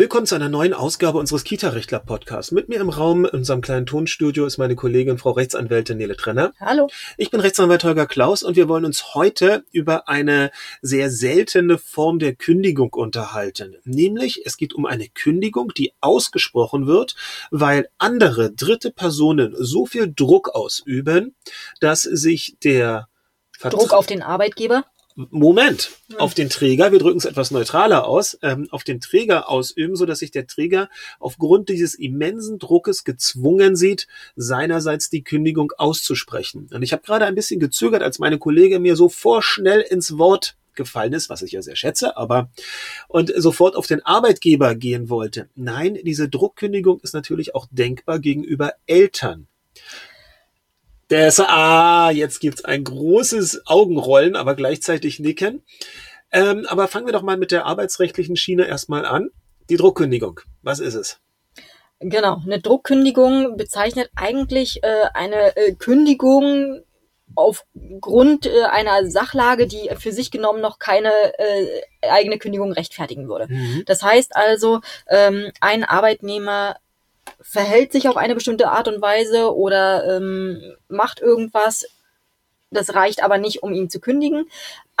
Willkommen zu einer neuen Ausgabe unseres Kita-Rechtler-Podcasts. Mit mir im Raum in unserem kleinen Tonstudio ist meine Kollegin Frau Rechtsanwältin Nele Trenner. Hallo. Ich bin Rechtsanwalt Holger Klaus und wir wollen uns heute über eine sehr seltene Form der Kündigung unterhalten. Nämlich, es geht um eine Kündigung, die ausgesprochen wird, weil andere dritte Personen so viel Druck ausüben, dass sich der Vertra Druck auf den Arbeitgeber? Moment, auf den Träger, wir drücken es etwas neutraler aus, ähm, auf den Träger ausüben, so dass sich der Träger aufgrund dieses immensen Druckes gezwungen sieht, seinerseits die Kündigung auszusprechen. Und ich habe gerade ein bisschen gezögert, als meine Kollegin mir so vorschnell ins Wort gefallen ist, was ich ja sehr schätze, aber und sofort auf den Arbeitgeber gehen wollte. Nein, diese Druckkündigung ist natürlich auch denkbar gegenüber Eltern. Das, ah, jetzt gibt's ein großes Augenrollen, aber gleichzeitig Nicken. Ähm, aber fangen wir doch mal mit der arbeitsrechtlichen Schiene erstmal an. Die Druckkündigung. Was ist es? Genau, eine Druckkündigung bezeichnet eigentlich äh, eine äh, Kündigung aufgrund äh, einer Sachlage, die für sich genommen noch keine äh, eigene Kündigung rechtfertigen würde. Mhm. Das heißt also, ähm, ein Arbeitnehmer verhält sich auf eine bestimmte Art und Weise oder ähm, macht irgendwas. Das reicht aber nicht, um ihn zu kündigen.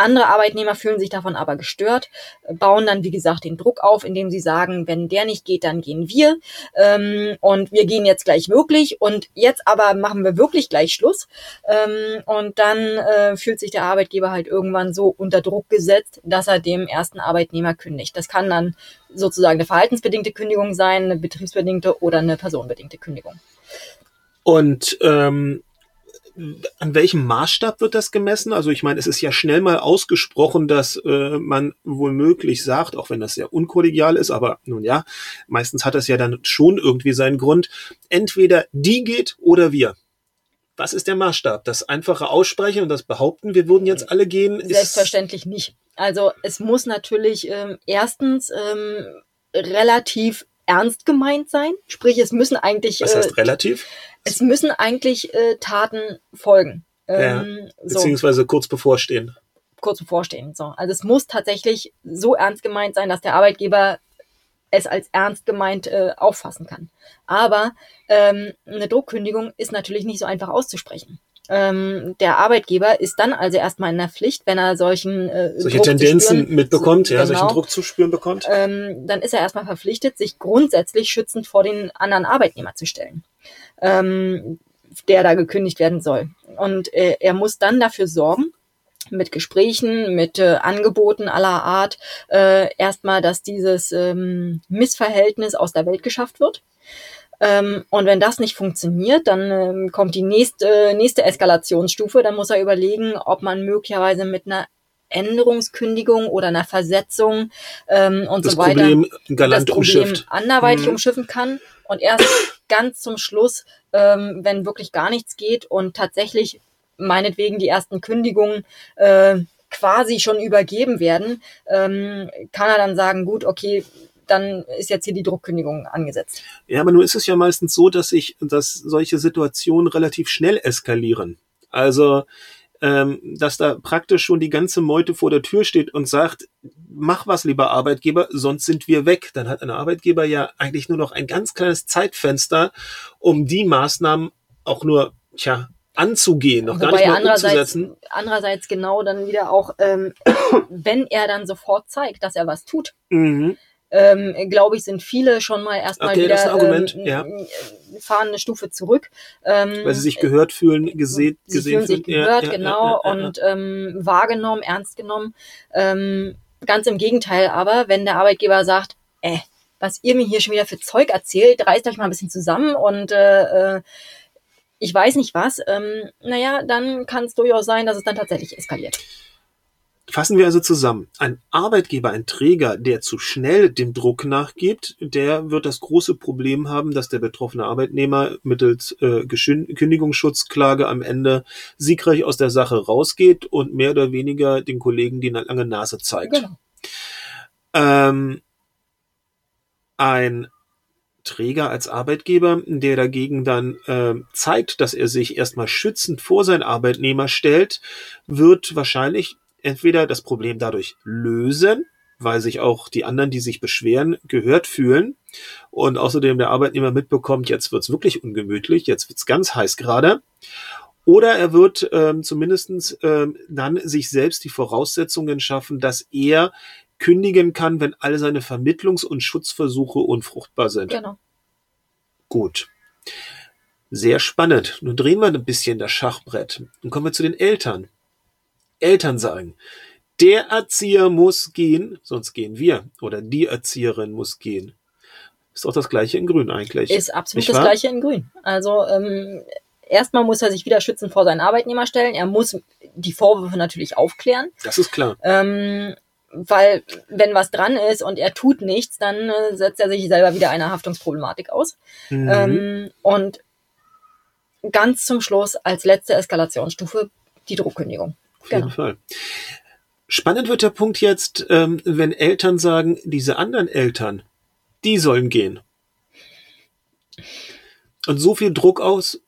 Andere Arbeitnehmer fühlen sich davon aber gestört, bauen dann, wie gesagt, den Druck auf, indem sie sagen, wenn der nicht geht, dann gehen wir. Ähm, und wir gehen jetzt gleich wirklich. Und jetzt aber machen wir wirklich gleich Schluss. Ähm, und dann äh, fühlt sich der Arbeitgeber halt irgendwann so unter Druck gesetzt, dass er dem ersten Arbeitnehmer kündigt. Das kann dann sozusagen eine verhaltensbedingte Kündigung sein, eine betriebsbedingte oder eine personenbedingte Kündigung. Und ähm, an welchem Maßstab wird das gemessen? Also ich meine, es ist ja schnell mal ausgesprochen, dass äh, man wohl möglich sagt, auch wenn das sehr unkollegial ist, aber nun ja, meistens hat das ja dann schon irgendwie seinen Grund. Entweder die geht oder wir. Was ist der Maßstab? Das einfache Aussprechen und das Behaupten, wir würden jetzt alle gehen? Selbstverständlich nicht. Also es muss natürlich ähm, erstens ähm, relativ ernst gemeint sein. Sprich, es müssen eigentlich. Was heißt äh, relativ? Es müssen eigentlich äh, Taten folgen. Ähm, ja, beziehungsweise so. kurz bevorstehen. Kurz bevorstehen. So. Also es muss tatsächlich so ernst gemeint sein, dass der Arbeitgeber es als ernst gemeint äh, auffassen kann. Aber ähm, eine Druckkündigung ist natürlich nicht so einfach auszusprechen. Ähm, der Arbeitgeber ist dann also erstmal in der Pflicht, wenn er solchen äh, solche Druck Tendenzen spüren, mitbekommt, ja, genau, solchen Druck zu spüren bekommt. Ähm, dann ist er erstmal verpflichtet, sich grundsätzlich schützend vor den anderen Arbeitnehmer zu stellen, ähm, der da gekündigt werden soll. Und äh, er muss dann dafür sorgen, mit Gesprächen, mit äh, Angeboten aller Art, äh, erstmal, dass dieses ähm, Missverhältnis aus der Welt geschafft wird. Ähm, und wenn das nicht funktioniert, dann ähm, kommt die nächste, nächste Eskalationsstufe. Dann muss er überlegen, ob man möglicherweise mit einer Änderungskündigung oder einer Versetzung ähm, und das so weiter Problem galant das Problem umschifft. anderweitig mhm. umschiffen kann. Und erst ganz zum Schluss, ähm, wenn wirklich gar nichts geht und tatsächlich meinetwegen die ersten Kündigungen äh, quasi schon übergeben werden, ähm, kann er dann sagen, gut, okay, dann ist jetzt hier die Druckkündigung angesetzt. Ja, aber nun ist es ja meistens so, dass ich, dass solche Situationen relativ schnell eskalieren. Also ähm, dass da praktisch schon die ganze Meute vor der Tür steht und sagt, mach was, lieber Arbeitgeber, sonst sind wir weg. Dann hat ein Arbeitgeber ja eigentlich nur noch ein ganz kleines Zeitfenster, um die Maßnahmen auch nur, tja, anzugehen, noch Wobei gar nicht mal andererseits, umzusetzen. Andererseits genau dann wieder auch, ähm, wenn er dann sofort zeigt, dass er was tut. Mhm ähm, glaube ich, sind viele schon mal erstmal okay, wieder Argument, ähm, ja. fahren eine Stufe zurück. Ähm, Weil sie sich gehört fühlen, gesehen, sie gesehen fühlen. sich gehört, ja, genau, ja, und ähm, wahrgenommen, ernst genommen. Ähm, ganz im Gegenteil aber, wenn der Arbeitgeber sagt, äh, was ihr mir hier schon wieder für Zeug erzählt, reißt euch mal ein bisschen zusammen und äh, äh ich weiß nicht was, ähm, naja, dann kann es durchaus sein, dass es dann tatsächlich eskaliert. Fassen wir also zusammen. Ein Arbeitgeber, ein Träger, der zu schnell dem Druck nachgibt, der wird das große Problem haben, dass der betroffene Arbeitnehmer mittels äh, Kündigungsschutzklage am Ende siegreich aus der Sache rausgeht und mehr oder weniger den Kollegen die lange Nase zeigt. Genau. Ähm, ein Träger als Arbeitgeber, der dagegen dann äh, zeigt, dass er sich erstmal schützend vor seinen Arbeitnehmer stellt, wird wahrscheinlich entweder das Problem dadurch lösen, weil sich auch die anderen, die sich beschweren, gehört fühlen und außerdem der Arbeitnehmer mitbekommt, jetzt wird's wirklich ungemütlich, jetzt wird's ganz heiß gerade. Oder er wird ähm, zumindestens ähm, dann sich selbst die Voraussetzungen schaffen, dass er kündigen kann, wenn all seine Vermittlungs- und Schutzversuche unfruchtbar sind. Genau. Gut. Sehr spannend. Nun drehen wir ein bisschen das Schachbrett. Nun kommen wir zu den Eltern. Eltern sagen, der Erzieher muss gehen, sonst gehen wir. Oder die Erzieherin muss gehen. Ist doch das gleiche in Grün eigentlich. Ist absolut das gleiche in Grün. Also ähm, erstmal muss er sich wieder schützen vor seinen Arbeitnehmer stellen. Er muss die Vorwürfe natürlich aufklären. Das ist klar. Ähm, weil wenn was dran ist und er tut nichts, dann äh, setzt er sich selber wieder einer Haftungsproblematik aus. Mhm. Ähm, und ganz zum Schluss als letzte Eskalationsstufe die Druckkündigung. Auf jeden Genau. Fall. Spannend wird der Punkt jetzt, ähm, wenn Eltern sagen, diese anderen Eltern, die sollen gehen. Und so viel Druck aus,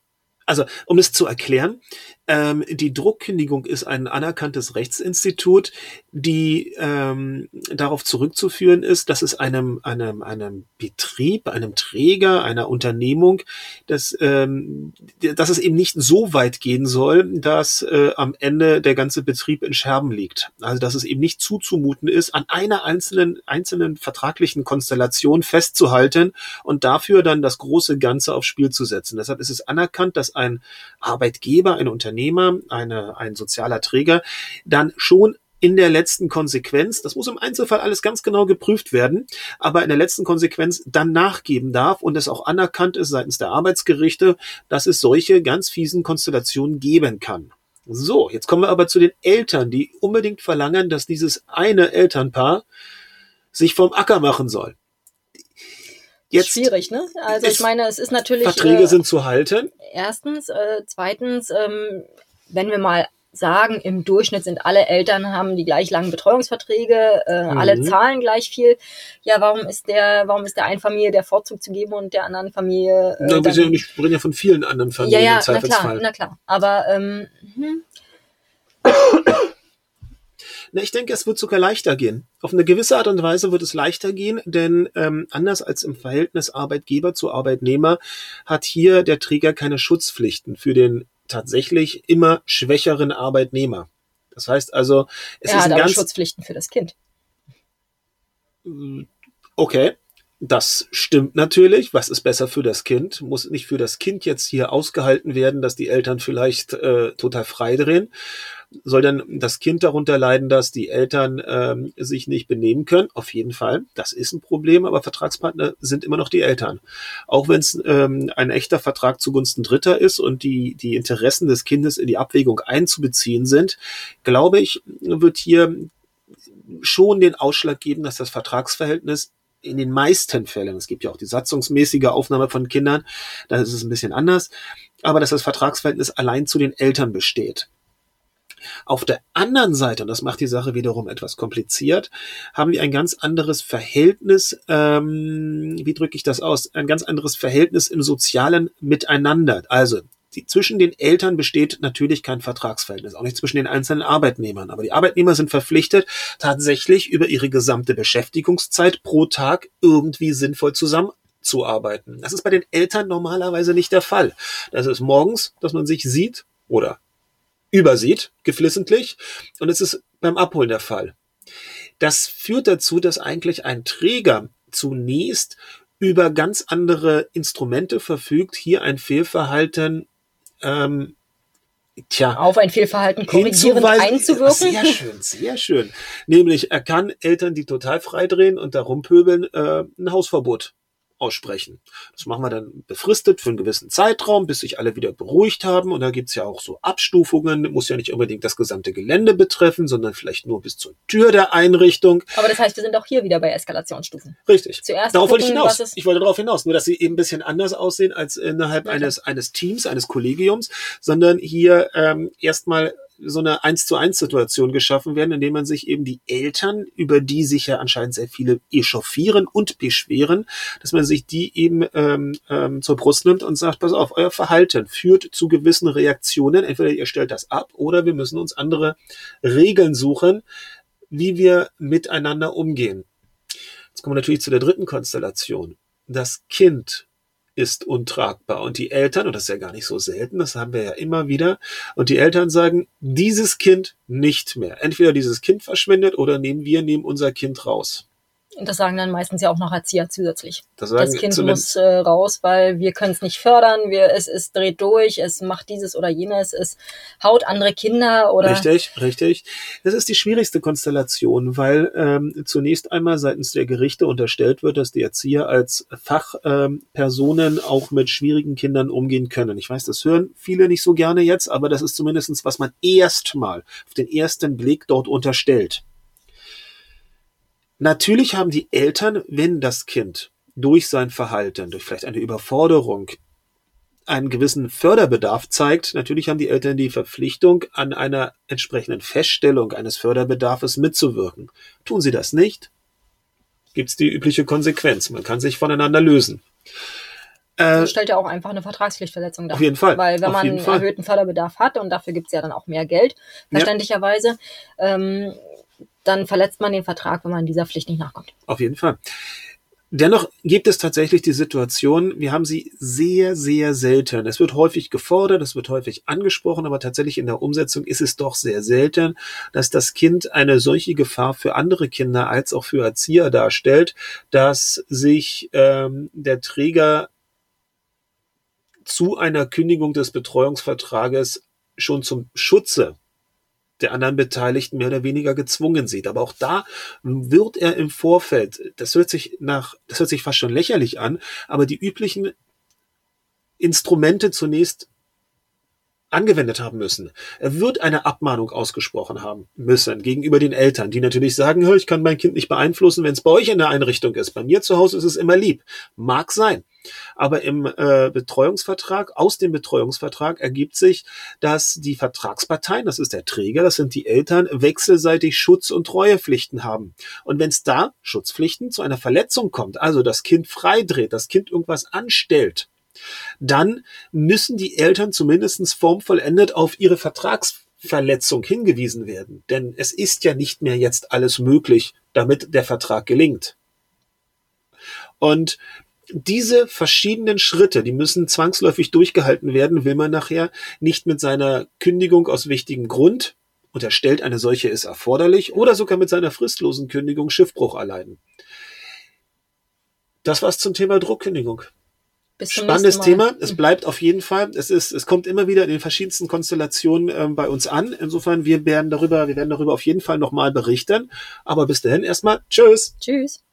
also um es zu erklären, ähm, die Druckkündigung ist ein anerkanntes Rechtsinstitut, die ähm, darauf zurückzuführen ist, dass es einem, einem, einem Betrieb, einem Träger, einer Unternehmung, dass, ähm, dass es eben nicht so weit gehen soll, dass äh, am Ende der ganze Betrieb in Scherben liegt. Also dass es eben nicht zuzumuten ist, an einer einzelnen, einzelnen vertraglichen Konstellation festzuhalten und dafür dann das große Ganze aufs Spiel zu setzen. Deshalb ist es anerkannt, dass ein Arbeitgeber, ein Unternehmer, eine, ein sozialer Träger dann schon in der letzten Konsequenz, das muss im Einzelfall alles ganz genau geprüft werden, aber in der letzten Konsequenz dann nachgeben darf und es auch anerkannt ist seitens der Arbeitsgerichte, dass es solche ganz fiesen Konstellationen geben kann. So, jetzt kommen wir aber zu den Eltern, die unbedingt verlangen, dass dieses eine Elternpaar sich vom Acker machen soll. Jetzt Schwierig, ne? Also ich meine, es ist natürlich Verträge äh, sind zu halten. erstens, äh, zweitens, ähm, wenn wir mal sagen, im Durchschnitt sind alle Eltern haben die gleich langen Betreuungsverträge, äh, Mhm. alle zahlen gleich viel. Ja, warum ist der, warum ist der einen Familie der Vorzug zu geben und der anderen Familie äh, Na, wir, sind ja nicht, reden ja von vielen anderen ja, Familien ja, im na klar, Zweifelsfall. na klar. Aber ähm, hm, Na, ich denke, es wird sogar leichter gehen. Auf eine gewisse Art und Weise wird es leichter gehen, denn ähm, anders als im Verhältnis Arbeitgeber zu Arbeitnehmer hat hier der Träger keine Schutzpflichten für den tatsächlich immer schwächeren Arbeitnehmer. Das heißt also, es er ist hat ein aber ganz Schutzpflichten für das Kind. Okay, das stimmt natürlich. Was ist besser für das Kind? Muss nicht für das Kind jetzt hier ausgehalten werden, dass die Eltern vielleicht äh, total frei drehen? Soll dann das Kind darunter leiden, dass die Eltern ähm, sich nicht benehmen können? Auf jeden Fall. Das ist ein Problem, aber Vertragspartner sind immer noch die Eltern. Auch wenn es ähm, ein echter Vertrag zugunsten Dritter ist und die, die Interessen des Kindes in die Abwägung einzubeziehen sind, glaube ich, wird hier schon den Ausschlag geben, dass das Vertragsverhältnis in den meisten Fällen, es gibt ja auch die satzungsmäßige Aufnahme von Kindern, da ist es ein bisschen anders, aber dass das Vertragsverhältnis allein zu den Eltern besteht. Auf der anderen Seite, und das macht die Sache wiederum etwas kompliziert, haben wir ein ganz anderes Verhältnis, ähm, wie drücke ich das aus, ein ganz anderes Verhältnis im sozialen Miteinander. Also die, zwischen den Eltern besteht natürlich kein Vertragsverhältnis, auch nicht zwischen den einzelnen Arbeitnehmern. Aber die Arbeitnehmer sind verpflichtet, tatsächlich über ihre gesamte Beschäftigungszeit pro Tag irgendwie sinnvoll zusammenzuarbeiten. Das ist bei den Eltern normalerweise nicht der Fall. Das ist morgens, dass man sich sieht oder übersieht, geflissentlich, und es ist beim Abholen der Fall. Das führt dazu, dass eigentlich ein Träger zunächst über ganz andere Instrumente verfügt, hier ein Fehlverhalten ähm, tja, Auf ein Fehlverhalten korrigierend hinzuweisen. einzuwirken. Sehr schön, sehr schön. Nämlich, er kann Eltern, die total freidrehen und da rumpöbeln, äh, ein Hausverbot aussprechen. Das machen wir dann befristet für einen gewissen Zeitraum, bis sich alle wieder beruhigt haben. Und da gibt's ja auch so Abstufungen, muss ja nicht unbedingt das gesamte Gelände betreffen, sondern vielleicht nur bis zur Tür der Einrichtung. Aber das heißt, wir sind auch hier wieder bei Eskalationsstufen. Richtig. Zuerst Darauf wollte ich hinaus. Ich wollte darauf hinaus, nur dass sie eben ein bisschen anders aussehen als innerhalb Ja, eines, eines Teams, eines Kollegiums, sondern hier ähm, erstmal so eine eins zu eins Situation geschaffen werden, indem man sich eben die Eltern, über die sich ja anscheinend sehr viele echauffieren und beschweren, dass man sich die eben ähm, ähm, zur Brust nimmt und sagt, pass auf, euer Verhalten führt zu gewissen Reaktionen. Entweder ihr stellt das ab oder wir müssen uns andere Regeln suchen, wie wir miteinander umgehen. Jetzt kommen wir natürlich zu der dritten Konstellation. Das Kind ist untragbar und die Eltern, und das ist ja gar nicht so selten, das haben wir ja immer wieder, und die Eltern sagen, dieses Kind nicht mehr. Entweder dieses Kind verschwindet oder nehmen wir nehmen unser Kind raus. Und das sagen dann meistens ja auch noch Erzieher zusätzlich. Das, Das, Kind muss äh, raus, weil wir können es nicht fördern, wir, es, es dreht durch, es macht dieses oder jenes, es haut andere Kinder oder Richtig, richtig. Das ist die schwierigste Konstellation, weil ähm, zunächst einmal seitens der Gerichte unterstellt wird, dass die Erzieher als Fachpersonen ähm, auch mit schwierigen Kindern umgehen können. Ich weiß, das hören viele nicht so gerne jetzt, aber das ist zumindestens, was man erstmal auf den ersten Blick dort unterstellt. Natürlich haben die Eltern, wenn das Kind durch sein Verhalten, durch vielleicht eine Überforderung, einen gewissen Förderbedarf zeigt, natürlich haben die Eltern die Verpflichtung, an einer entsprechenden Feststellung eines Förderbedarfes mitzuwirken. Tun sie das nicht, gibt's die übliche Konsequenz. Man kann sich voneinander lösen. Äh, das stellt ja auch einfach eine Vertragspflichtverletzung dar. Auf jeden Fall, Weil wenn man Fall. erhöhten Förderbedarf hat und dafür gibt's ja dann auch mehr Geld, Ja. verständlicherweise, ähm, dann verletzt man den Vertrag, wenn man dieser Pflicht nicht nachkommt. Auf jeden Fall. Dennoch gibt es tatsächlich die Situation, wir haben sie sehr, sehr selten. Es wird häufig gefordert, es wird häufig angesprochen, aber tatsächlich in der Umsetzung ist es doch sehr selten, dass das Kind eine solche Gefahr für andere Kinder als auch für Erzieher darstellt, dass sich ähm, der Träger zu einer Kündigung des Betreuungsvertrages schon zum Schutze der anderen Beteiligten mehr oder weniger gezwungen sieht. Aber auch da wird er im Vorfeld, das hört sich nach, das hört sich fast schon lächerlich an, aber die üblichen Instrumente zunächst angewendet haben müssen. Er wird eine Abmahnung ausgesprochen haben müssen gegenüber den Eltern, die natürlich sagen, "Hör, ich kann mein Kind nicht beeinflussen, wenn es bei euch in der Einrichtung ist. Bei mir zu Hause ist es immer lieb. Mag sein. Aber im äh, Betreuungsvertrag, aus dem Betreuungsvertrag ergibt sich, dass die Vertragsparteien, das ist der Träger, das sind die Eltern, wechselseitig Schutz- und Treuepflichten haben. Und wenn es da Schutzpflichten zu einer Verletzung kommt, also das Kind freidreht, das Kind irgendwas anstellt, dann müssen die Eltern zumindest formvollendet auf ihre Vertragsverletzung hingewiesen werden. Denn es ist ja nicht mehr jetzt alles möglich, damit der Vertrag gelingt. Und diese verschiedenen Schritte, die müssen zwangsläufig durchgehalten werden, will man nachher nicht mit seiner Kündigung aus wichtigem Grund, unterstellt eine solche ist erforderlich, oder sogar mit seiner fristlosen Kündigung Schiffbruch erleiden. Das war's zum Thema Druckkündigung. Spannendes. Thema. Es bleibt auf jeden Fall. Es ist, es kommt immer wieder in den verschiedensten Konstellationen ähm, bei uns an. Insofern, wir werden darüber, wir werden darüber auf jeden Fall nochmal berichten. Aber bis dahin erstmal. Tschüss. Tschüss.